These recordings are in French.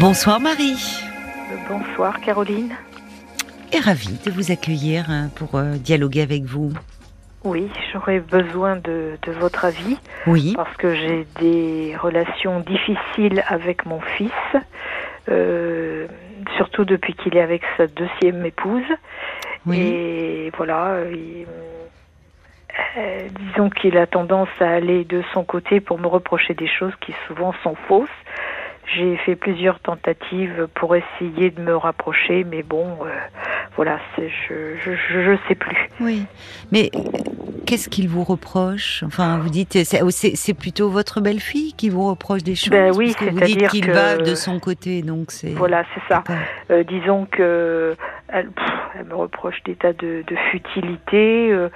Bonsoir Marie. Bonsoir Caroline. Et ravie de vous accueillir hein, pour euh, dialoguer avec vous. Oui, j'aurais besoin de, votre avis. Oui. Parce que j'ai des relations difficiles avec mon fils, euh, surtout depuis qu'il est avec sa deuxième épouse. Oui. Et voilà, euh, disons qu'il a tendance à aller de son côté pour me reprocher des choses qui souvent sont fausses. J'ai fait plusieurs tentatives pour essayer de me rapprocher, mais bon, euh, voilà, je, je, sais plus. Oui, mais qu'est-ce qu'il vous reproche? Enfin, vous dites, c'est plutôt votre belle-fille qui vous reproche des choses ben oui, c'est vous dites qu'il va de son côté, donc c'est. Voilà, c'est ça. Euh, disons que elle, me reproche des tas de, futilité. Euh,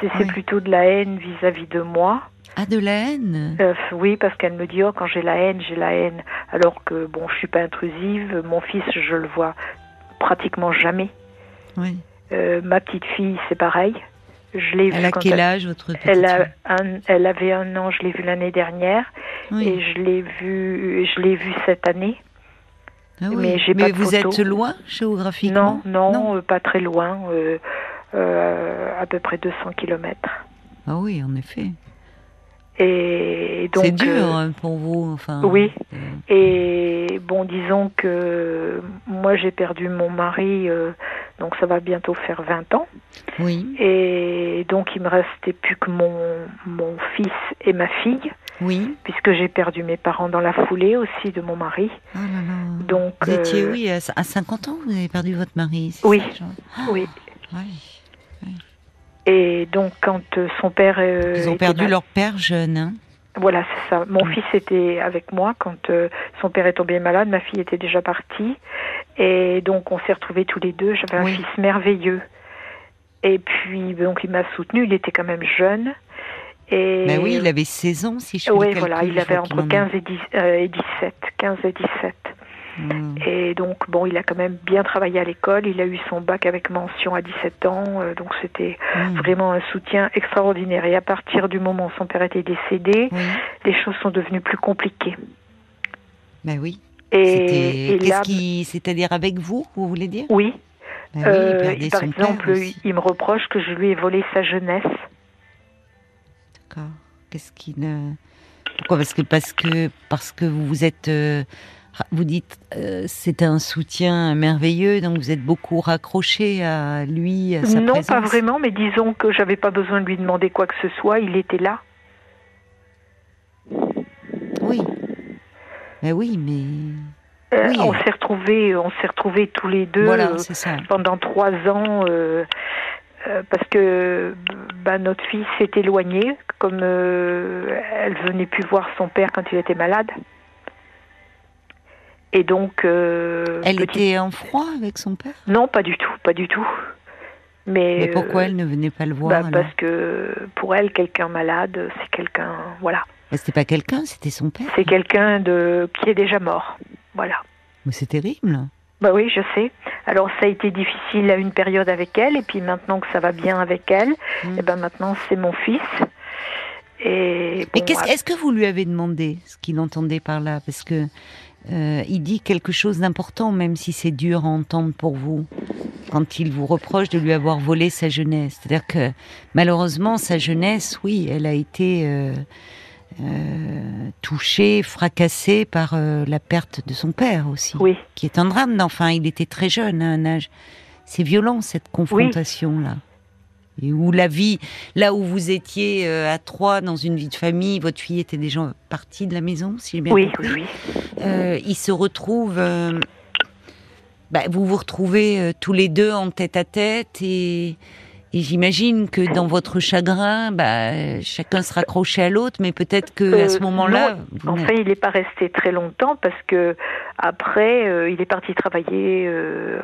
c'est plutôt de la haine vis-à-vis -vis de moi. Ah, de la haine euh, Oui, parce qu'elle me dit, oh, quand j'ai la haine, j'ai la haine. Alors que, bon, je suis pas intrusive. Mon fils, je le vois pratiquement jamais. Oui. Euh, ma petite fille, c'est pareil. Je l'ai elle a quel âge, votre petite elle, a elle avait un an, je l'ai vue l'année dernière. Et je l'ai vue je l'ai vue cette année. Ah oui. Mais, j'ai mais vous êtes loin géographiquement Non, non, euh, pas très loin. à peu près 200 km. Ah oui, en effet. Et donc c'est dur euh, hein, pour vous, enfin. Oui. Euh. Et bon, disons que moi j'ai perdu mon mari, euh, donc ça va bientôt faire 20 ans. Oui. Et donc il me restait plus que mon mon fils et ma fille. Oui. Puisque j'ai perdu mes parents dans la foulée aussi de mon mari. Oh là là. Donc. Vous étiez oui à 50 ans, vous avez perdu votre mari. Oui. oui. Oui. Et donc, quand euh, son père. Euh, Ils ont perdu leur père jeune. Hein voilà, c'est ça. Mon fils était avec moi quand euh, son père est tombé malade. Ma fille était déjà partie. Et donc, on s'est retrouvés tous les deux. J'avais un fils merveilleux. Et puis, donc, il m'a soutenu. Il était quand même jeune. Et... Mais oui, il avait 16 ans, si je Oui, voilà, il avait entre 15 et, 10, et 17. 15 et 17. Mm. Et donc, bon, il a quand même bien travaillé à l'école. Il a eu son bac avec mention à 17 ans. Euh, donc, c'était mm. vraiment un soutien extraordinaire. Et à partir du moment où son père était décédé, les choses sont devenues plus compliquées. Ben oui. Et, qu'est-ce qui, c'est-à-dire avec vous, vous voulez dire? Oui. Ben euh, par exemple, il me reproche que je lui ai volé sa jeunesse. D'accord. Qu'est-ce qui ne Pourquoi? Parce que parce que parce que vous êtes euh, vous dites euh, c'est un soutien merveilleux, donc vous êtes beaucoup raccroché à lui, à sa Non, pas vraiment, mais disons que j'avais pas besoin de lui demander quoi que ce soit, il était là. Oui. Mais oui, mais. Euh, on s'est retrouvés, on s'est retrouvés tous les deux euh, pendant trois ans. parce que bah, notre fille s'est éloignée, comme elle venait plus voir son père quand il était malade. Et donc. Euh, elle était en froid avec son père? Non, pas du tout, pas du tout. Mais, Mais pourquoi elle ne venait pas le voir bah, Parce que pour elle, quelqu'un malade, c'est quelqu'un, voilà. C'était pas quelqu'un, c'était son père. C'est quelqu'un de qui est déjà mort, voilà. Mais c'est terrible. Bah oui, je sais. Alors ça a été difficile à une période avec elle, et puis maintenant que ça va bien avec elle, hmm. et eh ben maintenant c'est mon fils. Et Mais est-ce que vous lui avez demandé ce qu'il entendait par là? Parce que euh, il dit quelque chose d'important, même si c'est dur à entendre pour vous, quand il vous reproche de lui avoir volé sa jeunesse. C'est-à-dire que malheureusement, sa jeunesse, oui, elle a été euh, euh, touchée, fracassée par la perte de son père aussi, oui. qui est un drame. Enfin, il était très jeune à un âge. C'est violent cette confrontation-là et où la vie, là où vous étiez euh, à trois dans une vie de famille, votre fille était déjà partie de la maison, si j'ai bien oui, compris. Oui, euh, il se retrouve, euh, bah, vous vous retrouvez tous les deux en tête à tête et, j'imagine que dans votre chagrin, bah, chacun se raccrochait à l'autre, mais peut-être que à ce moment-là, enfin, il n'est pas resté très longtemps parce que après, il est parti travailler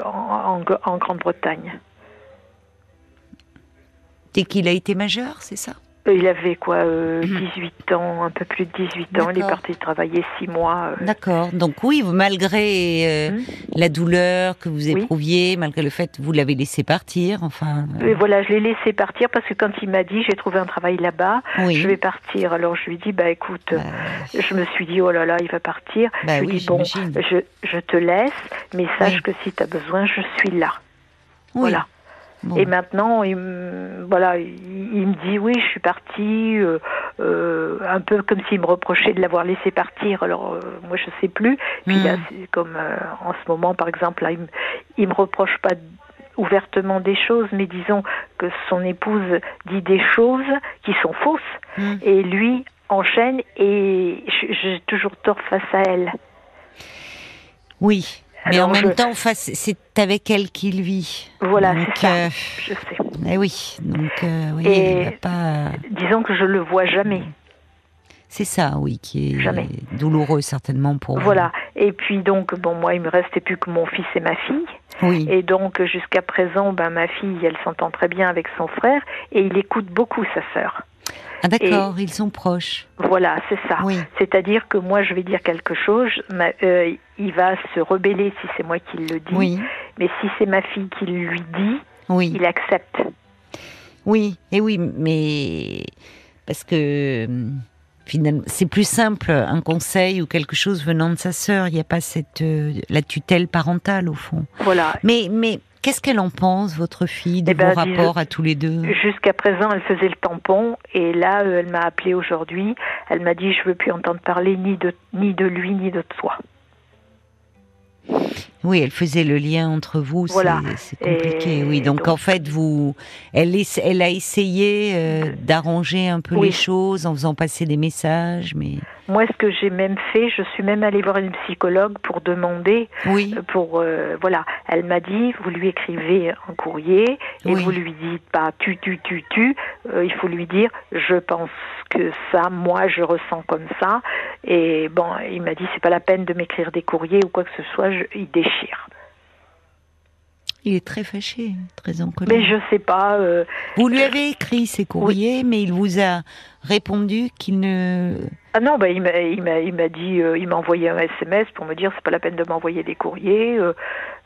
en Grande-Bretagne. Dès qu'il a été majeur, c'est ça? Il avait quoi, 18 mhm. ans, un peu plus de 18 ans. Il est parti travailler 6 mois. D'accord. Donc oui, malgré hmm. la douleur que vous éprouviez, malgré le fait que vous l'avez laissé partir, enfin. voilà, je l'ai laissé partir parce que quand il m'a dit j'ai trouvé un travail là-bas, je vais partir. Alors je lui dis bah écoute, bah, je me suis dit oh là là, il va partir. Bah je lui dis bon, je, je te laisse, mais sache que si tu as besoin, je suis là. Voilà. Et maintenant, il, voilà, il, me dit oui, je suis partie, euh, euh, un peu comme s'il me reprochait de l'avoir laissé partir. Alors euh, moi, je sais plus. Puis là, hmm. comme en ce moment, par exemple, là, il, il me reproche pas ouvertement des choses, mais disons que son épouse dit des choses qui sont fausses, hmm. et lui enchaîne, et j'ai toujours tort face à elle. Oui, mais en même temps, c'est avec elle qu'il vit. Voilà, c'est ça. Euh, je sais. Eh oui, donc euh, oui, Et pas. Disons que je le vois jamais. C'est ça, oui, qui est douloureux certainement pour vous. Voilà. Et puis donc, bon, moi, il me restait plus que mon fils et ma fille. Oui. Et donc, jusqu'à présent, ben, ma fille, elle s'entend très bien avec son frère et il écoute beaucoup sa sœur. Ah d'accord, ils sont proches. Voilà, c'est ça. C'est-à-dire que moi, je vais dire quelque chose, euh, il va se rebeller si c'est moi qui le dis, oui. mais si c'est ma fille qui lui dit, oui. il accepte. Oui, et oui, mais parce que finalement, c'est plus simple un conseil ou quelque chose venant de sa sœur. Il n'y a pas cette euh, la tutelle parentale au fond. Voilà. Mais mais Qu'est-ce qu'elle en pense, votre fille, de eh ben, vos rapports à tous les deux Jusqu'à présent, elle faisait le tampon, et là, euh, elle m'a appelé aujourd'hui. Elle m'a dit, je veux plus entendre parler ni de, ni de lui, ni de toi. Oui, elle faisait le lien entre vous. Voilà. C'est compliqué. oui, donc, en fait, vous, elle, elle a essayé euh, d'arranger un peu les choses en faisant passer des messages, mais. Moi, ce que j'ai même fait, je suis même allée voir une psychologue pour demander. Oui. Euh, pour euh, voilà, elle m'a dit, vous lui écrivez un courrier et vous lui dites pas tu tu tu tu. il faut lui dire, je pense que ça, moi, je ressens comme ça. Et bon, il m'a dit, c'est pas la peine de m'écrire des courriers ou quoi que ce soit. Je, il déchire il est très fâché, très en colère. Mais je sais pas. Euh, vous lui avez écrit ces courriers, mais il vous a répondu qu'il ne. Ah non, bah, il m'a, il m'a, il m'a dit, euh, il m'a envoyé un SMS pour me dire c'est pas la peine de m'envoyer des courriers. Euh,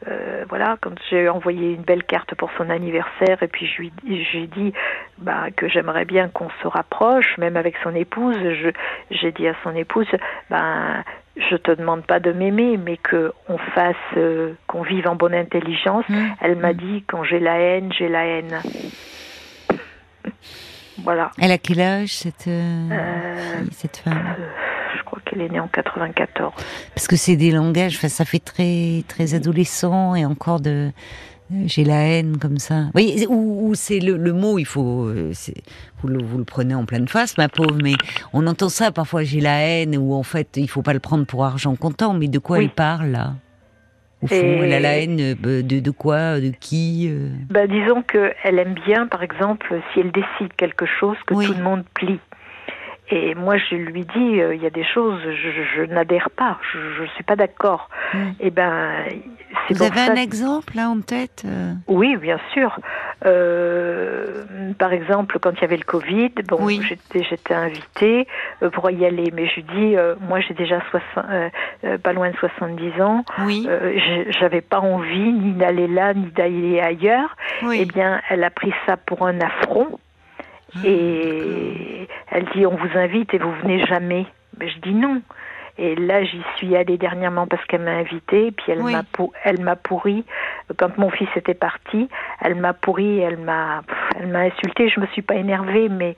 euh, voilà, quand j'ai envoyé une belle carte pour son anniversaire et puis je lui, j'ai dit bah, que j'aimerais bien qu'on se rapproche, même avec son épouse. Je, j'ai dit à son épouse, ben je te demande pas de m'aimer, mais que on fasse, qu'on vive en bonne intelligence. Mmh. Elle m'a mmh. dit quand j'ai la haine, j'ai la haine. Voilà. Elle a quel âge cette, euh, euh, cette femme? euh, Je crois qu'elle est née en 94. Parce que c'est des langages, ça fait très très adolescent et encore de j'ai la haine comme ça. Oui, ou, c'est le, mot, il faut, vous le, vous le prenez en pleine face, ma pauvre, mais on entend ça parfois, j'ai la haine, ou en fait, il faut pas le prendre pour argent comptant, mais de quoi elle parle là? Au fond, elle a la haine euh, de, de quoi De qui euh bah, Disons qu'elle aime bien, par exemple, si elle décide quelque chose, que tout le monde plie. Et moi, je lui dis, euh, il y a des choses, je, n'adhère pas, je ne suis pas d'accord. Et eh ben, Vous avez un exemple là en tête Oui, bien sûr. Euh, par exemple, quand il y avait le Covid, bon, j'étais, j'étais invitée euh, pour y aller, mais je dis, euh, moi j'ai déjà 60, pas loin de 70 ans, oui. j'avais pas envie ni d'aller là ni d'aller ailleurs. Oui. Eh bien, elle a pris ça pour un affront. Ah, et elle dit on vous invite et vous venez jamais. Mais je dis non. Et là, j'y suis allée dernièrement parce qu'elle m'a invitée, puis elle m'a elle m'a pourri. Quand mon fils était parti, elle m'a pourri, elle m'a elle m'a insulté. Je me suis pas énervée, mais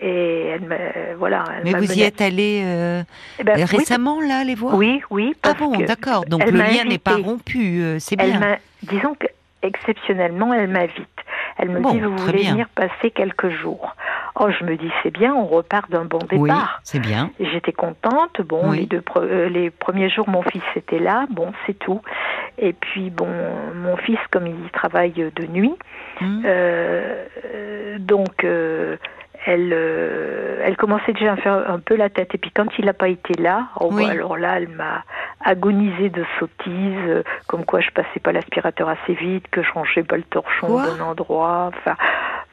et elle me voilà. mais vous y êtes allée euh, eh ben, récemment là, les voir Oui, oui. ah bon, d'accord. Donc le lien n'est pas rompu, euh, c'est bien. disons que exceptionnellement, elle m'invite. Elle me dit, vous voulez venir passer quelques jours. Oh, je me dis, c'est bien, on repart d'un bon départ. Oui, c'est bien. J'étais contente. Bon, les, deux, euh, les premiers jours, mon fils était là. Bon, c'est tout. Et puis, bon, mon fils, comme il travaille de nuit, hum. euh, donc, euh, elle, euh, elle commençait déjà à faire un peu la tête. Et puis quand il n'a pas été là, oh, bah, alors là, elle m'a agonisé de sottises, euh, comme quoi je passais pas l'aspirateur assez vite, que je rangeais pas le torchon au bon endroit. Enfin,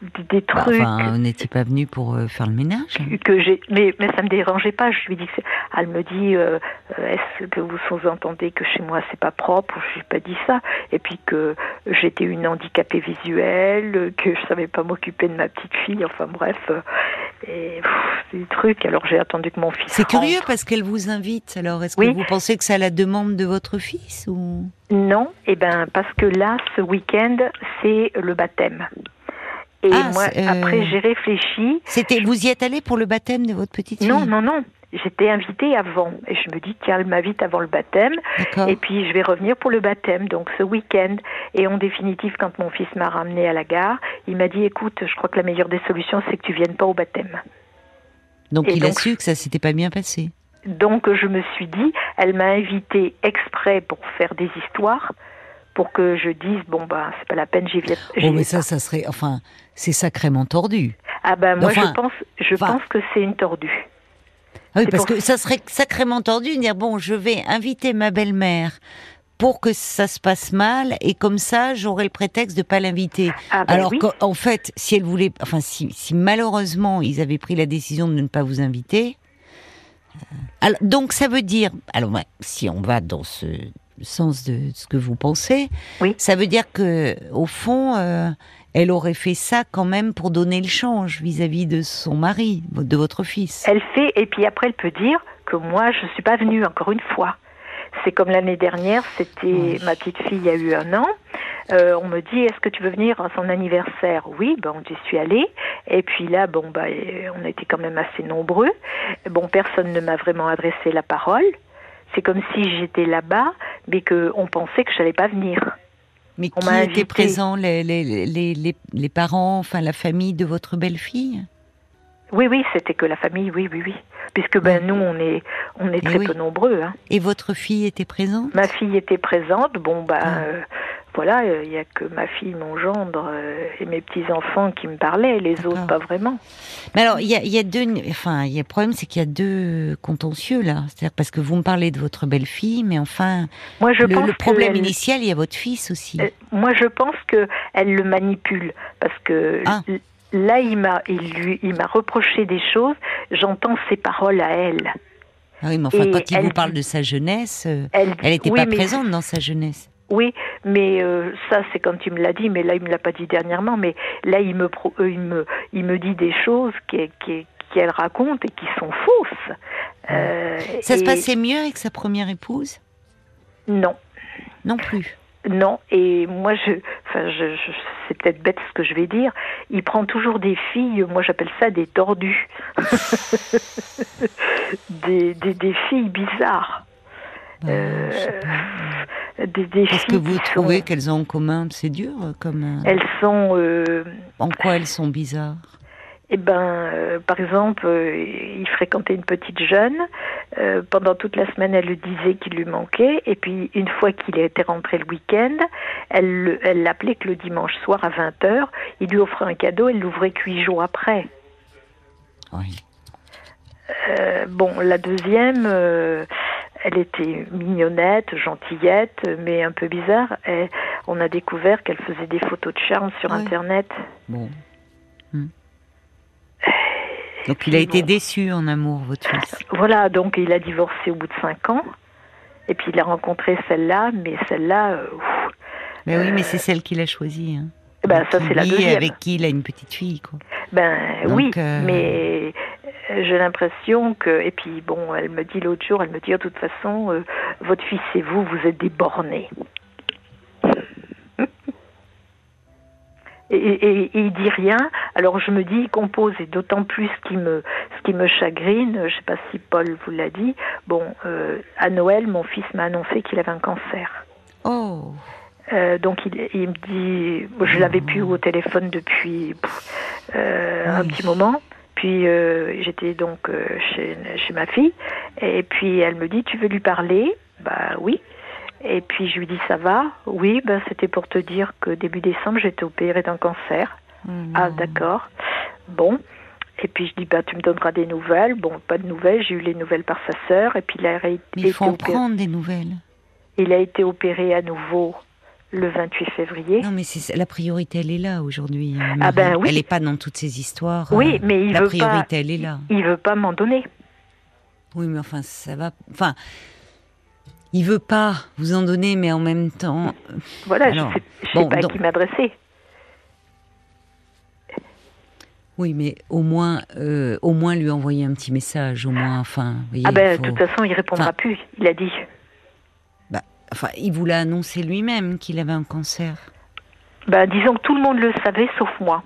des Bah, trucs. enfin, n'était pas venu pour euh, faire le ménage que j'ai mais mais ça me dérangeait pas je lui dis que elle me dit euh, est-ce que vous sous-entendez que chez moi c'est pas propre? Je n'ai pas dit ça et puis que j'étais une handicapée visuelle que je savais pas m'occuper de ma petite fille enfin bref et pff, des trucs. Alors j'ai attendu que mon fils C'est curieux parce qu'elle vous invite. Alors, est-ce Oui. que vous pensez que c'est à la demande de votre fils ou? Non. Et ben parce que là ce week-end c'est le baptême. Et Ah, moi euh, après j'ai réfléchi. C'était vous y êtes allé pour le baptême de votre petite fille? non non non J'étais invitée avant et je me dis tiens elle m'invite avant le baptême. Et puis je vais revenir pour le baptême, donc ce week-end. Et en définitive, quand mon fils m'a ramené à la gare, il m'a dit écoute, je crois que la meilleure des solutions, c'est que tu viennes pas au baptême. Donc et il a su que ça s'était pas bien passé. Donc je me suis dit, elle m'a invité exprès pour faire des histoires, pour que je dise bon bah c'est pas la peine, j'y viens. j'y Oh mais vais ça, ça serait, enfin, c'est sacrément tordu. Ah ben moi enfin, je pense, je enfin- pense que c'est une tordue. Ah oui, parce pour- que ça serait sacrément tordu de dire bon, je vais inviter ma belle-mère pour que ça se passe mal et comme ça j'aurai le prétexte de pas l'inviter. Ah ben Alors oui. qu'en en fait, si elle voulait, enfin si, si malheureusement ils avaient pris la décision de ne pas vous inviter, euh, alors, donc ça veut dire, alors si on va dans ce sens de ce que vous pensez, Oui. ça veut dire que au fond, euh, elle aurait fait ça quand même pour donner le change vis-à-vis de son mari, de votre fils. Elle fait et puis après elle peut dire que moi je suis pas venue encore une fois. C'est comme l'année dernière, c'était Oui. ma petite fille a eu un an. Euh, on me dit est-ce que tu veux venir à son anniversaire? Oui, ben j'y suis allée. Et puis là, bon bah on était quand même assez nombreux. Bon, personne ne m'a vraiment adressé la parole. C'est comme si j'étais là-bas, mais que on pensait que j'allais pas venir. Mais qui était présent les, les, les, les, les parents, enfin la famille de votre belle-fille? Oui, oui, c'était que la famille, oui, oui, oui. Puisque ben nous on est on est Eh très oui. peu nombreux. Hein. Et votre fille était présente? Ma fille était présente. Bon, bah, Ah. euh, voilà, il n'y a que ma fille, mon gendre euh, et mes petits-enfants qui me parlaient, les autres pas vraiment. Mais alors, il y a, il y a deux, enfin, il y a le problème, c'est qu'il y a deux contentieux là. C'est-à-dire parce que vous me parlez de votre belle-fille, mais enfin, Moi, je le, pense le problème elle- initial, il y a votre fils aussi. euh, moi, je pense que elle le manipule parce que Ah. là, il m'a, il il m'a reproché des choses. J'entends ses paroles à elle. Ah oui, mais enfin, et quand il elle vous parle de sa jeunesse, euh, Elle, n'était oui, pas présente dans sa jeunesse. Oui, mais euh, ça, c'est quand il me l'a dit. Mais là, il me l'a pas dit dernièrement. Mais là, il me, pro- euh, il me, il me dit des choses qui, qui, qu'elle raconte et qui sont fausses. Euh, Ça se passait mieux avec sa première épouse? Non. Non plus. Non, et moi, je, enfin, je, je- c'est peut-être bête ce que je vais dire. Il prend toujours des filles, moi j'appelle ça des tordus, des, des, des filles bizarres, Bah, Euh. Des, des Qu'est-ce que vous trouvez sont, qu'elles ont en commun C'est dur, euh, comme. euh, elles sont, euh, En quoi elles sont bizarres? Eh ben, euh, par exemple, euh, il fréquentait une petite jeune. euh, pendant toute la semaine, elle lui disait qu'il lui manquait. Et puis, une fois qu'il était rentré le week-end, elle le- elle l'appelait que le dimanche soir à 20h. Il lui offrait un cadeau, elle l'ouvrait que huit jours après. Oui. Bon, la deuxième, elle était mignonnette, gentillette, mais un peu bizarre. Et on a découvert qu'elle faisait des photos de charme sur Ouais. Internet. Bon. Hmm. Donc il a été déçu en amour, votre fils. Voilà, donc il a divorcé au bout de cinq ans. Et puis il a rencontré celle-là, mais celle-là, euh, Mais oui, mais c'est celle qu'il a choisie. Hein. ben, ça c'est la deuxième. Avec qui il a une petite fille, quoi. Ben Donc, oui, euh, mais euh, j'ai l'impression que et puis bon, elle me dit l'autre jour, elle me dit de toute façon, euh, votre fils et vous, vous êtes des bornés. Et, et- et il dit rien. Alors je me dis, il compose et d'autant plus ce qui me ce qui me chagrine. Je sais pas si Paul vous l'a dit. Bon, euh, à Noël, mon fils m'a annoncé qu'il avait un cancer. Oh, Euh, donc il, il me dit, je l'avais plus au téléphone depuis pff, euh, un petit moment. Puis euh, j'étais donc euh, chez, chez ma fille et puis elle me dit tu veux lui parler? Bah oui. Et puis je lui dis ça va? Oui, ben c'était pour te dire que début décembre j'étais opérée d'un cancer. Hmm. Ah d'accord. Bon. Et puis je dis bah tu me donneras des nouvelles. Bon, pas de nouvelles. J'ai eu les nouvelles par sa sœur et puis il a, mais il faut en prendre des nouvelles. il a été opéré à nouveau le 28 février. Non, mais la priorité, elle est là aujourd'hui. Euh, ah ben oui. Elle n'est pas dans toutes ces histoires. Oui, euh, mais il la veut priorité, elle est là. Il veut pas m'en donner. Oui, mais enfin, ça va. Enfin, il veut pas vous en donner, mais en même temps. Voilà, je ne sais, pas à qui m'adresser. Oui, mais au moins, euh, au moins lui envoyer un petit message, au moins, enfin. ah ben, de toute façon, il répondra plus. Il a dit. Enfin, il vous l'a annoncé lui-même qu'il avait un cancer. Ben, disons que tout le monde le savait, sauf moi.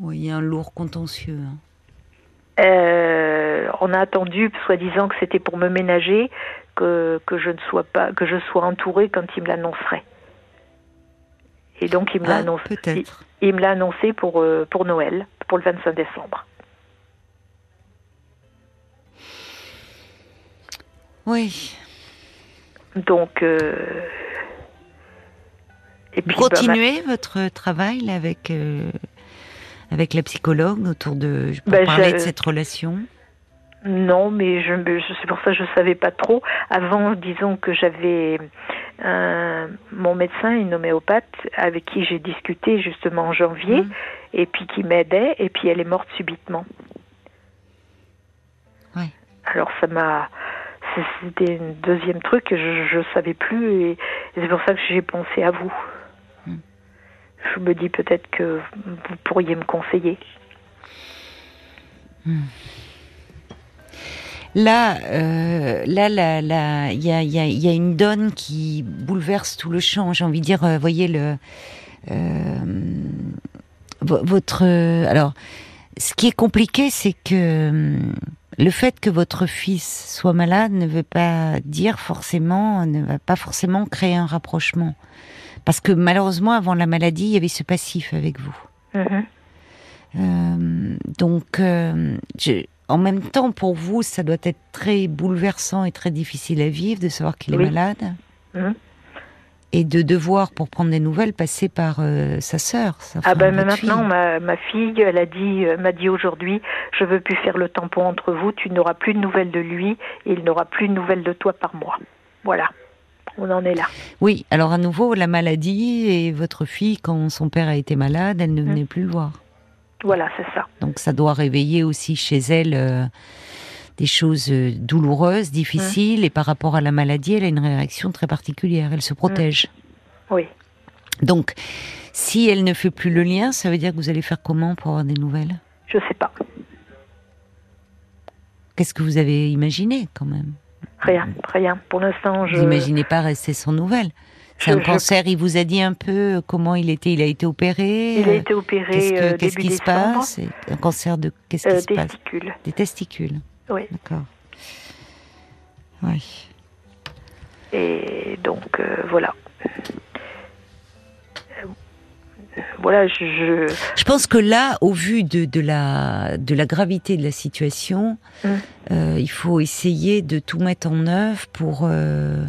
Oui, il y a un lourd contentieux. Hein. Euh, on a attendu, soi-disant que c'était pour me ménager, que, que, je ne sois pas, que je sois entourée quand il me l'annoncerait. Et donc il me l'a ah, annoncé. Peut-être. Il, me l'a annoncé pour euh, pour Noël, pour le 25 décembre. Oui. Donc. Euh, et puis, Vous bah, continuez votre travail avec avec la psychologue autour de pour ben, parler de cette relation Non, mais je, c'est pour ça que je savais pas trop. Avant, disons que j'avais mon médecin, une homéopathe, avec qui j'ai discuté justement en janvier, mmh. et puis qui m'aidait, et puis elle est morte subitement. Ouais. Alors ça m'a, c'était un deuxième truc que je, ne savais plus, et c'est pour ça que j'ai pensé à vous je me dis peut-être que vous pourriez me conseiller. Hmm. Là, euh, là, là, il y a, y a, une donne qui bouleverse tout le champ. J'ai envie de dire, euh, voyez le euh, votre. Alors, ce qui est compliqué, c'est que le fait que votre fils soit malade ne veut pas dire forcément, ne va pas forcément créer un rapprochement. Parce que malheureusement, avant la maladie, il y avait ce passif avec vous. Mhm. Euh, donc, euh, en même temps, pour vous, ça doit être très bouleversant et très difficile à vivre de savoir qu'il est malade. Mhm. Et de devoir, pour prendre des nouvelles, passer par euh, sa sœur. ah ben maintenant, ma, ma, fille, elle a dit, m'a dit aujourd'hui, je veux plus faire le tampon entre vous. Tu n'auras plus de nouvelles de lui, et il n'aura plus de nouvelles de toi par mois. Voilà on en est là. Oui, alors à nouveau, la maladie et votre fille, quand son père a été malade, elle ne venait mmh. plus le voir. Voilà, c'est ça. Donc ça doit réveiller aussi chez elle euh, des choses euh, douloureuses, difficiles, mmh. et par rapport à la maladie, elle a une réaction très particulière, elle se protège. Mmh. Oui. Donc, si elle ne fait plus le lien, ça veut dire que vous allez faire comment pour avoir des nouvelles? Je sais pas. Qu'est-ce que vous avez imaginé quand même? Rien, rien. Pour l'instant, je. Vous n'imaginez pas rester sans nouvelles? C'est un cancer, il vous a dit un peu comment il était Il a été opéré? Il a été opéré Qu'est-ce, qu'est-ce qui se passe? Un cancer de. Qu'est-ce qui euh, se passe? testicules. Des testicules. Oui. D'accord. Oui. Et donc, euh, voilà voilà, je, je... pense que là, au vu de, de, la, de la gravité de la situation, euh, il faut essayer de tout mettre en œuvre pour, euh,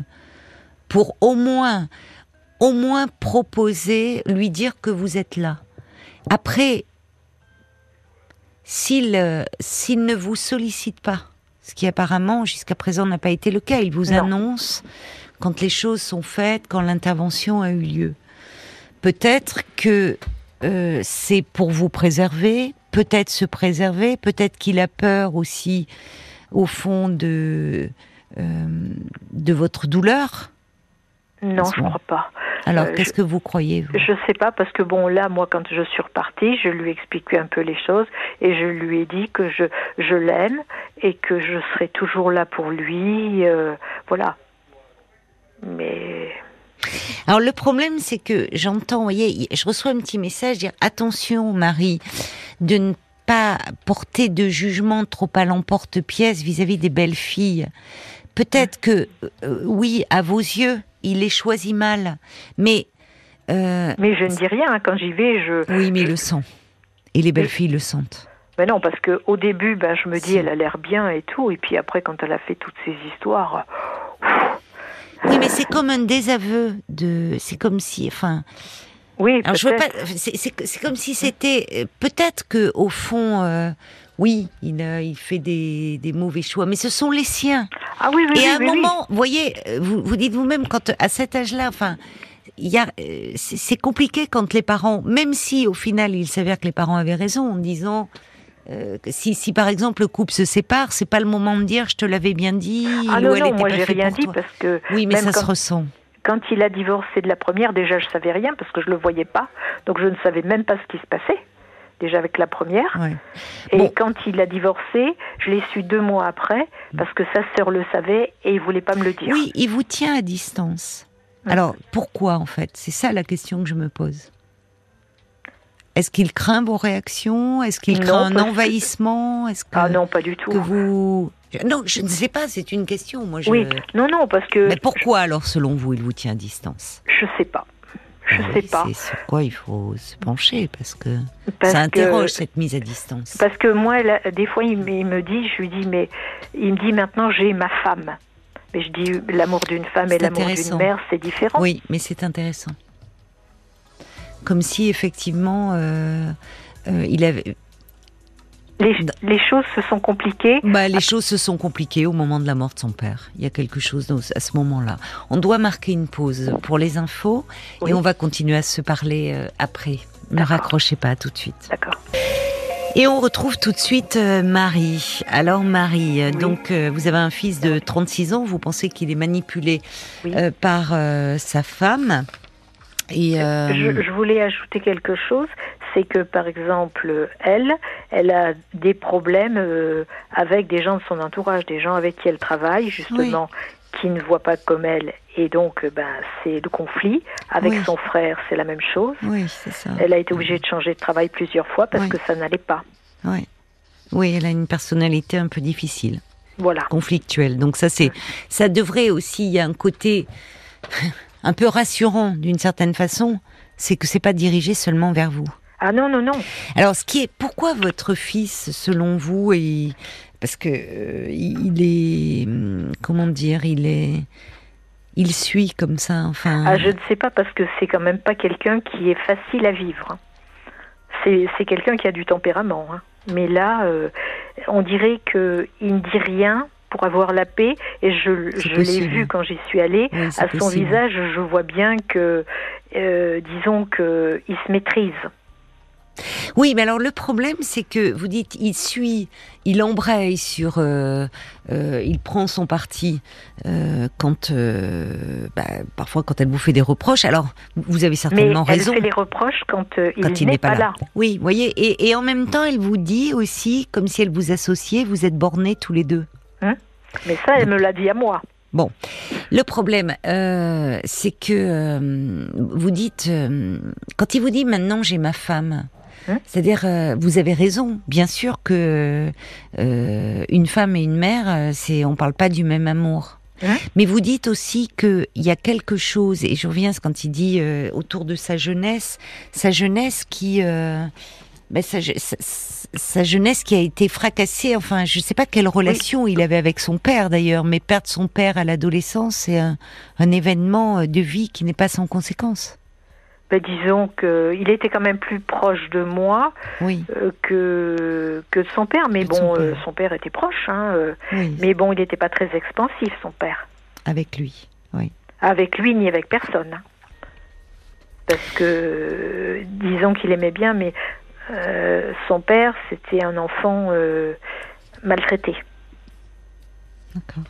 pour au moins, au moins proposer, lui dire que vous êtes là. Après, s'il euh, s'il ne vous sollicite pas, ce qui apparemment jusqu'à présent n'a pas été le cas, il vous annonce quand les choses sont faites, quand l'intervention a eu lieu peut-être que euh, c'est pour vous préserver, peut-être se préserver, peut-être qu'il a peur aussi, au fond, de, euh, de votre douleur. Non, je ne crois pas. Alors, euh, qu'est-ce que vous croyez vous Je ne sais pas, parce que bon, là, moi, quand je suis repartie, je lui ai expliqué un peu les choses et je lui ai dit que je, je l'aime et que je serai toujours là pour lui. voilà. Mais alors le problème, c'est que j'entends, vous voyez, je reçois un petit message dire attention, Marie, de ne pas porter de jugement trop à l'emporte-pièce vis-à-vis des belles filles. Peut-être que, euh, oui, à vos yeux, il est choisi mal, mais... Euh, mais je ne dis rien, hein, quand j'y vais, je... Oui, mais il le sent. Et les belles filles le sentent. Mais non, parce que au début, ben, je me dis, elle a l'air bien et tout, et puis après, quand elle a fait toutes ces histoires, oui, mais c'est comme un désaveu de. C'est comme si, enfin. Oui. Alors je veux pas. C'est comme si c'était euh, peut-être que au fond. Euh, oui, il, il fait des, des, mauvais choix, mais ce sont les siens. Ah oui, oui, Et à un moment, vous voyez, vous, vous dites vous-même, quand à cet âge-là, enfin, a, euh, c'est compliqué quand les parents, même si au final il s'avère que les parents avaient raison en disant euh, que si, si par exemple le couple se sépare, c'est pas le moment de dire je te l'avais bien dit. Ah non, non, moi j'ai rien dit parce que. Oui, mais ça se ressent. Quand il a divorcé de la première, déjà je savais rien parce que je le voyais pas, donc je ne savais même pas ce qui se passait déjà avec la première. Et quand il a divorcé, je l'ai su deux mois après, parce que sa sœur le savait et il voulait pas me le dire. Oui, il vous tient à distance. Alors, pourquoi en fait? C'est ça la question que je me pose. Est-ce qu'il craint vos réactions? Est-ce qu'il craint un envahissement? Est-ce que, Ah non, pas du tout. Que vous... Non, je ne sais pas, c'est une question. Moi, je... Oui, non, non, parce que... Mais pourquoi alors, selon vous, il vous tient à distance? Je sais pas. Je ah sais pas. C'est sur quoi il faut se pencher parce que ça interroge cette mise à distance. Parce que moi, des fois, il me dit, je lui dis, mais il me dit maintenant j'ai ma femme. Mais je dis l'amour d'une femme et l'amour d'une mère, c'est différent. Oui, mais c'est intéressant. Comme si effectivement, euh, euh, il avait les, choses se sont compliquées. Bah, les choses se sont compliquées au moment de la mort de son père. Il y a quelque chose à ce moment-là. On doit marquer une pause pour les infos et on va continuer à se parler euh, après. Ne raccrochez pas tout de suite. D'accord. Et on retrouve tout de suite euh, Marie. Alors Marie, euh, donc vous avez un fils de 36 ans, vous pensez qu'il est manipulé par sa femme. Et je, je, voulais ajouter quelque chose, c'est que par exemple, elle, elle a des problèmes euh, avec des gens de son entourage, des gens avec qui elle travaille, justement, qui ne voient pas comme elle. Et donc, ben, c'est le conflit. Avec son frère, c'est la même chose. Oui, c'est ça. Elle a été obligée de changer de travail plusieurs fois parce que ça n'allait pas. Oui. Oui, elle a une personnalité un peu difficile. Voilà. Conflictuelle. Donc ça, c'est, ça devrait aussi, il y a un côté un peu rassurant d'une certaine façon, c'est que c'est pas dirigé seulement vers vous. Ah non, non, non. Alors, ce qui est, pourquoi votre fils, selon vous, est, parce que euh, il est, hum, comment dire, il est, il suit comme ça, enfin. Ah, je ne sais pas parce que c'est quand même pas quelqu'un qui est facile à vivre. C'est quelqu'un qui a du tempérament. Hein. Mais là, euh, on dirait que il ne dit rien pour avoir la paix. Et je, je l'ai vu quand j'y suis allée. à son visage, je vois bien que, euh, disons que il se maîtrise. Oui, mais alors le problème, c'est que vous dites, il suit, il embraye sur, euh, euh, il prend son parti euh, quand, bah, parfois quand elle vous fait des reproches. Alors, vous avez certainement mais raison. Elle fait des reproches quand, il n'est pas, là. Oui, vous voyez, et, en même temps, elle vous dit aussi, comme si elle vous associait, vous êtes bornés tous les deux. Hein? Mais ça, elle me l'a dit à moi. Bon, le problème, c'est que vous dites, quand il vous dit maintenant j'ai ma femme, Hein C'est-à-dire, euh, vous avez raison. Bien sûr que euh, une femme et une mère, euh, c'est, on parle pas du même amour. Hein Mais vous dites aussi qu'il y a quelque chose, et je reviens quand il dit autour de sa jeunesse, sa jeunesse qui, ben, sa, jeunesse qui a été fracassée. Enfin, je ne sais pas quelle relation il avait avec son père d'ailleurs, mais perdre son père à l'adolescence, c'est un événement de vie qui n'est pas sans conséquence ben, disons qu'il était quand même plus proche de moi oui. Euh, que, que de son père. Mais bon, euh, son père. était proche. Hein, euh, Mais bon, il n'était pas très expansif, son père. Avec lui, oui. Avec lui, ni avec personne. Hein. Parce que, disons qu'il aimait bien, mais son père, c'était un enfant maltraité. D'accord.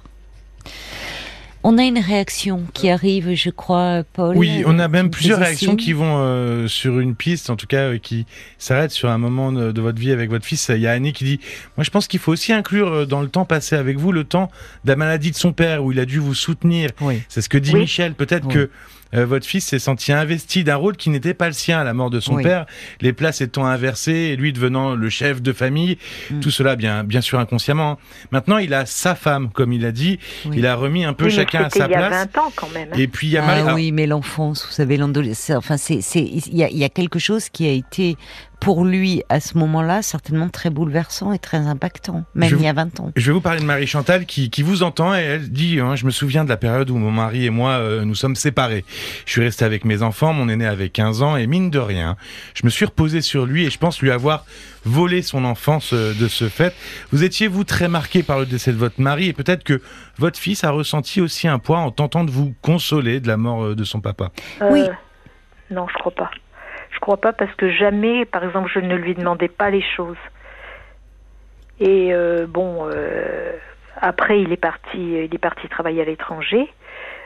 On a une réaction qui arrive, je crois, Paul. Oui, on a même plusieurs réactions qui vont euh, sur une piste, en tout cas, euh, qui s'arrêtent sur un moment de, votre vie avec votre fils. Il y a Annie qui dit, moi je pense qu'il faut aussi inclure euh, dans le temps passé avec vous le temps de la maladie de son père, où il a dû vous soutenir. Oui. C'est ce que dit Michel. Peut-être que euh, votre fils s'est senti investi d'un rôle qui n'était pas le sien à la mort de son père, les places étant inversées, et lui devenant le chef de famille, mm. tout cela bien, bien sûr inconsciemment. Maintenant, il a sa femme, comme il a dit, il a remis un peu chacun à sa place. Il y a 20 ans quand même. Hein. Et puis il y a ah, oui, mais l'enfance, vous savez, l'adolescence, enfin c'est, il y a, y a quelque chose qui a été pour lui, à ce moment-là, certainement très bouleversant et très impactant, même il y a 20 ans. Je vais vous parler de Marie Chantal qui, qui vous entend et elle dit hein, Je me souviens de la période où mon mari et moi euh, nous sommes séparés. Je suis resté avec mes enfants, mon aîné avait 15 ans et mine de rien, je me suis reposé sur lui et je pense lui avoir volé son enfance euh, de ce fait. Vous étiez, vous, très marqué par le décès de votre mari et peut-être que votre fils a ressenti aussi un poids en tentant de vous consoler de la mort euh, de son papa. oui. Non, je crois pas. Je crois pas parce que jamais, par exemple, je ne lui demandais pas les choses. Et euh, bon, euh, après, il est parti, il est parti travailler à l'étranger.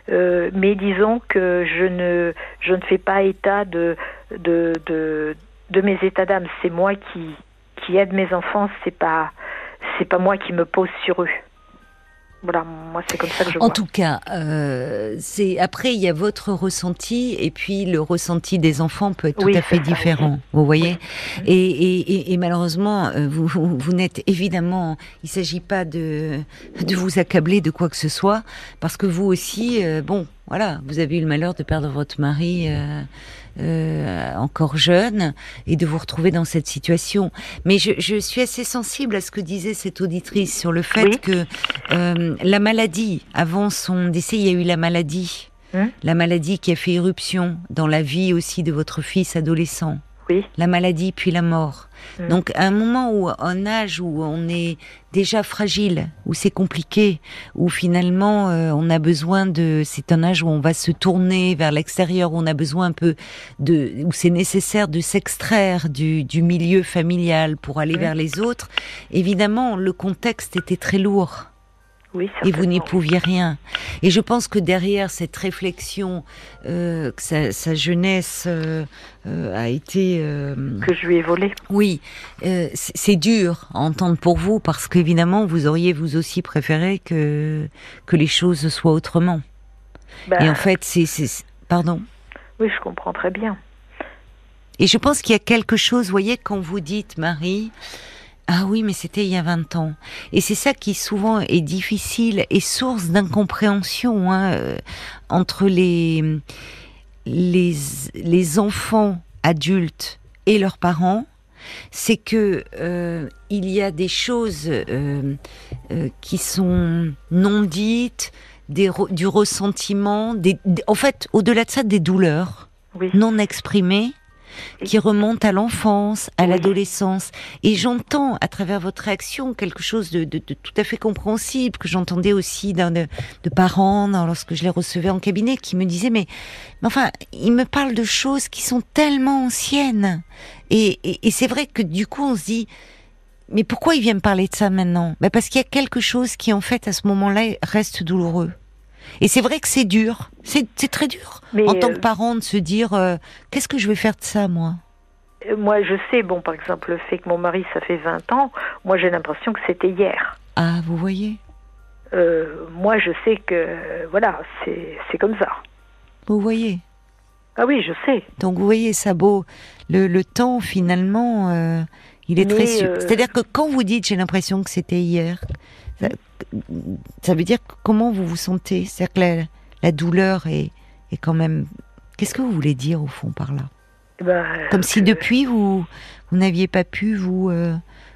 Euh, mais disons que je ne, je ne fais pas état de, de, de, de mes états d'âme. C'est moi qui, qui aide mes enfants. C'est pas, c'est pas moi qui me pose sur eux. Voilà, moi c'est comme ça que je En tout cas, euh, c'est après il y a votre ressenti et puis le ressenti des enfants peut être tout à fait différent. Vous voyez, et, et, et, malheureusement, euh, vous, vous, n'êtes évidemment, il s'agit pas de de vous accabler de quoi que ce soit parce que vous aussi, euh, bon, voilà, vous avez eu le malheur de perdre votre mari. Euh, euh, encore jeune et de vous retrouver dans cette situation. Mais je, je, suis assez sensible à ce que disait cette auditrice sur le fait que euh, la maladie, avant son décès, il y a eu la maladie. Hein? La maladie qui a fait éruption dans la vie aussi de votre fils adolescent. Oui. La maladie puis la mort. Mm. Donc à un moment où, un âge où on est déjà fragile, où c'est compliqué, où finalement euh, on a besoin de, c'est un âge où on va se tourner vers l'extérieur, où on a besoin un peu de, où c'est nécessaire de s'extraire du, du, milieu familial pour aller mm. vers les autres. Évidemment, le contexte était très lourd et vous n'y pouviez rien. Et je pense que derrière cette réflexion, euh, que sa, sa jeunesse euh, euh, a été... Que je lui ai volé. Oui, c'est dur à entendre pour vous, parce qu'évidemment, vous auriez vous aussi préféré que, que les choses soient autrement. Bah, et en fait, c'est... Pardon Oui, je comprends très bien. Et je pense qu'il y a quelque chose, vous voyez, quand vous dites, Marie, ah oui, mais c'était il y a 20 ans. Et c'est ça qui souvent est difficile et source d'incompréhension hein, euh, entre les, les, les enfants adultes et leurs parents. C'est que euh, il y a des choses euh, qui sont non dites, des, du ressentiment, des, en fait, au-delà de ça, des douleurs non exprimées qui remonte à l'enfance, à l'adolescence. Et j'entends à travers votre réaction quelque chose de, tout à fait compréhensible que j'entendais aussi d'un de, parents lorsque je les recevais en cabinet qui me disaient mais, mais enfin ils me parlent de choses qui sont tellement anciennes. Et, et, c'est vrai que du coup on se dit mais pourquoi ils viennent parler de ça maintenant? Ben Parce qu'il y a quelque chose qui en fait à ce moment-là reste douloureux. Et c'est vrai que c'est dur, c'est très dur en tant que euh, parent de se dire euh, qu'est-ce que je vais faire de ça moi? Euh, Moi je sais, bon par exemple le fait que mon mari ça fait 20 ans, moi j'ai l'impression que c'était hier. Ah vous voyez? Moi je sais que voilà, c'est comme ça. Vous voyez? Ah oui je sais. Donc vous voyez ça beau, le, le temps finalement il est très... C'est-à-dire que quand vous dites j'ai l'impression que c'était hier, ça veut dire comment vous vous sentez? C'est-à-dire que la, douleur est, est, quand même. Qu'est-ce que vous voulez dire au fond par là? Ben, Comme si depuis vous, vous n'aviez pas pu vous, euh,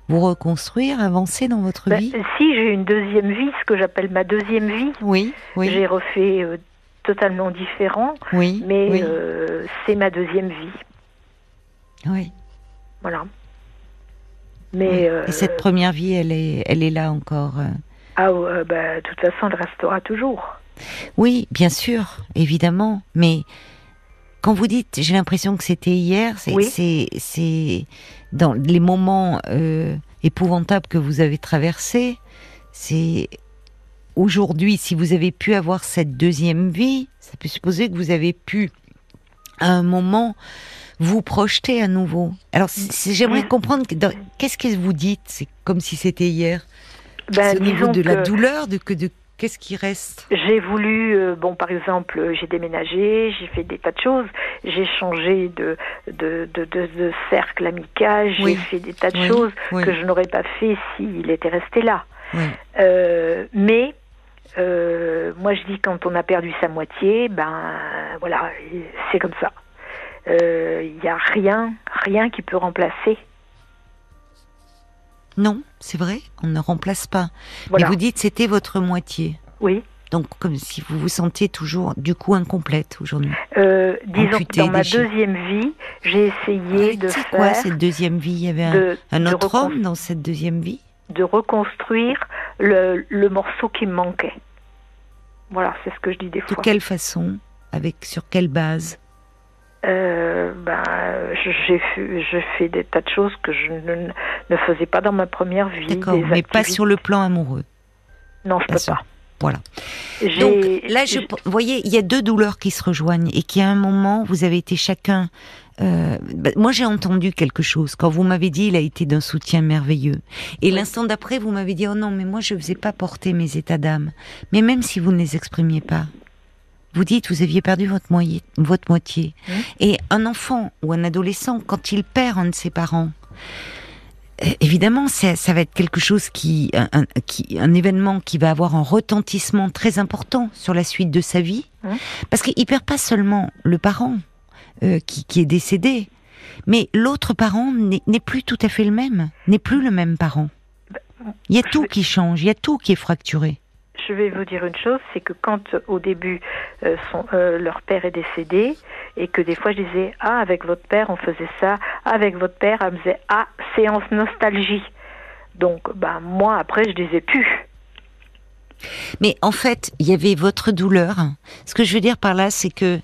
vous reconstruire, avancer dans votre ben, vie? Si, j'ai une deuxième vie, ce que j'appelle ma deuxième vie. Oui, oui. J'ai refait euh, totalement différent. Oui. Mais euh, c'est ma deuxième vie. Oui. Voilà. Mais, Et cette première vie, elle est, elle est là encore. Ah, euh, bah, de toute façon, elle restera toujours. Oui, bien sûr, évidemment. Mais quand vous dites, j'ai l'impression que c'était hier, c'est dans les moments euh, épouvantables que vous avez traversés. C'est aujourd'hui, si vous avez pu avoir cette deuxième vie, ça peut supposer que vous avez pu, à un moment, vous projeter à nouveau. Alors, j'aimerais comprendre, qu'est-ce que vous dites? C'est comme si c'était hier. Ben, au niveau de la douleur, de, de qu'est-ce qui reste? J'ai voulu, euh, bon, par exemple, j'ai déménagé, j'ai fait des tas de choses, j'ai changé de, de, de, de, cercle amical, j'ai fait des tas de choses que je n'aurais pas fait s'il était resté là. Euh, mais euh, moi, je dis quand on a perdu sa moitié, ben voilà, c'est comme ça. Il n'y a rien, rien qui peut remplacer. Non, c'est vrai, on ne remplace pas. Mais vous dites c'était votre moitié. Oui. Donc comme si vous vous sentiez toujours du coup incomplète aujourd'hui. Euh, disons que dans ma deuxième vie, j'ai essayé de faire. quoi cette deuxième vie? Il y avait un, autre homme dans cette deuxième vie? De reconstruire le, le morceau qui me manquait. Voilà, c'est ce que je dis des fois. De quelle façon? Avec sur quelle base? Euh, ben, j'ai je fais des tas de choses que je ne, ne faisais pas dans ma première vie. D'accord, mais pas sur le plan amoureux. Non, je ne peux pas. Voilà. Donc là, je, vous voyez, il y a deux douleurs qui se rejoignent et qui à un moment, vous avez été chacun. Euh, bah, moi, j'ai entendu quelque chose quand vous m'avez dit, il a été d'un soutien merveilleux. Et l'instant d'après, vous m'avez dit, oh non, mais moi, je ne faisais pas porter mes états d'âme. Mais même si vous ne les exprimiez pas, vous dites, vous aviez perdu votre, moitié. Votre moitié. Mmh. Et un enfant ou un adolescent, quand il perd un de ses parents, euh, évidemment, ça, va être quelque chose qui un, qui, un événement qui va avoir un retentissement très important sur la suite de sa vie, mmh. parce qu'il perd pas seulement le parent euh, qui, qui, est décédé, mais l'autre parent n'est plus tout à fait le même, n'est plus le même parent. Bah, il y a tout qui change, il y a tout qui est fracturé je vais vous dire une chose, c'est que quand au début euh, euh, leur père est décédé et que des fois je disais ah avec votre père on faisait ça, avec votre père elle me disait ah séance nostalgie. Donc bah moi après je disais plus. Mais en fait il y avait votre douleur. Ce que je veux dire par là c'est que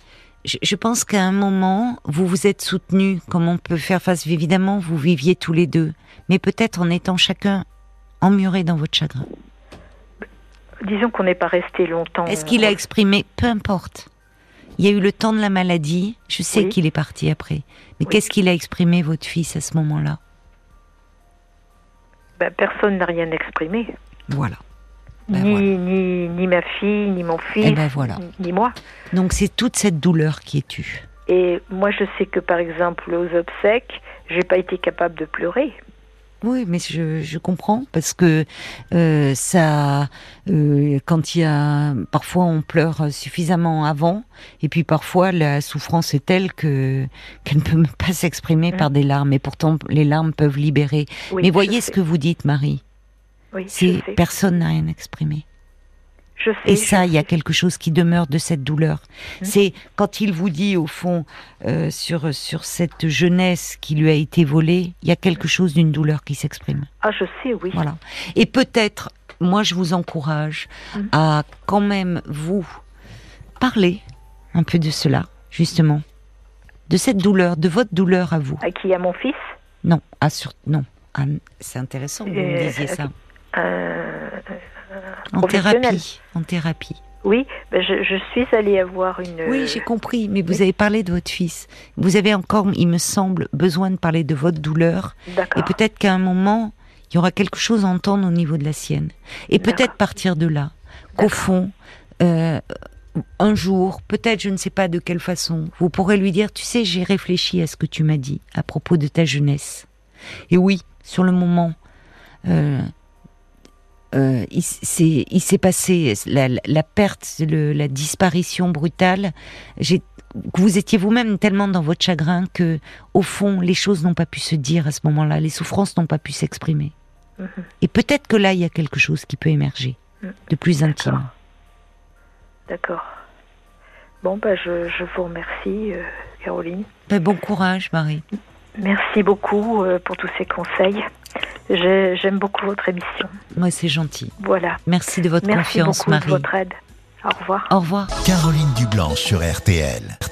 je, pense qu'à un moment, vous vous êtes soutenu, comme on peut faire face. Évidemment, vous viviez tous les deux, mais peut-être en étant chacun emmuré dans votre chagrin disons qu'on n'est pas resté longtemps. Est-ce qu'il a exprimé Peu importe. Il y a eu le temps de la maladie. Je sais qu'il est parti après. Mais qu'est-ce qu'il a exprimé, votre fils, à ce moment-là? Ben, Personne n'a rien exprimé. Voilà. Ben, ni, Ni, ni, ma fille, ni mon fils, eh ben, voilà. ni, moi. Donc c'est toute cette douleur qui est tue. Et moi, je sais que par exemple, aux obsèques, j'ai pas été capable de pleurer. Oui, mais je, je comprends parce que euh, ça, euh, quand il y a, parfois on pleure suffisamment avant, et puis parfois la souffrance est telle que qu'elle ne peut pas s'exprimer par des larmes, et pourtant les larmes peuvent libérer. mais voyez ce que vous dites, Marie. Oui, c'est personne n'a rien exprimé et ça, il y a quelque chose qui demeure de cette douleur. Mmh. C'est quand il vous dit, au fond, euh, sur, sur cette jeunesse qui lui a été volée, il y a quelque chose d'une douleur qui s'exprime. Ah, je sais, oui. Voilà. Et peut-être, moi, je vous encourage mmh. à quand même vous parler un peu de cela, justement. De cette douleur, de votre douleur à vous. À qui À mon fils? Non, à sur... non. C'est intéressant que vous me euh, disiez ça. Euh, en thérapie. En thérapie. Oui, ben, je, suis allée avoir une. Oui, j'ai compris, mais vous avez parlé de votre fils. Vous avez encore, il me semble, besoin de parler de votre douleur. Et peut-être qu'à un moment, il y aura quelque chose à entendre au niveau de la sienne. Et peut-être partir de là, qu'au fond, euh, un jour, peut-être, je ne sais pas de quelle façon, vous pourrez lui dire, tu sais, j'ai réfléchi à ce que tu m'as dit à propos de ta jeunesse. Et oui, sur le moment, euh, euh, il s'est passé la, perte, la disparition brutale. Vous étiez vous-même tellement dans votre chagrin que, au fond, les choses n'ont pas pu se dire à ce moment-là, les souffrances n'ont pas pu s'exprimer. Mhm. Et peut-être que là, il y a quelque chose qui peut émerger mhm. de plus intime. D'accord. Bon, bah, je, vous remercie, euh, Caroline. Ben, bon courage, Marie. Merci beaucoup euh, pour tous ces conseils. J'aime beaucoup votre émission. Moi, c'est gentil. Voilà. Merci de votre Merci confiance, beaucoup Marie. De votre aide. Au revoir. Au revoir. Caroline Dublanche sur RTL.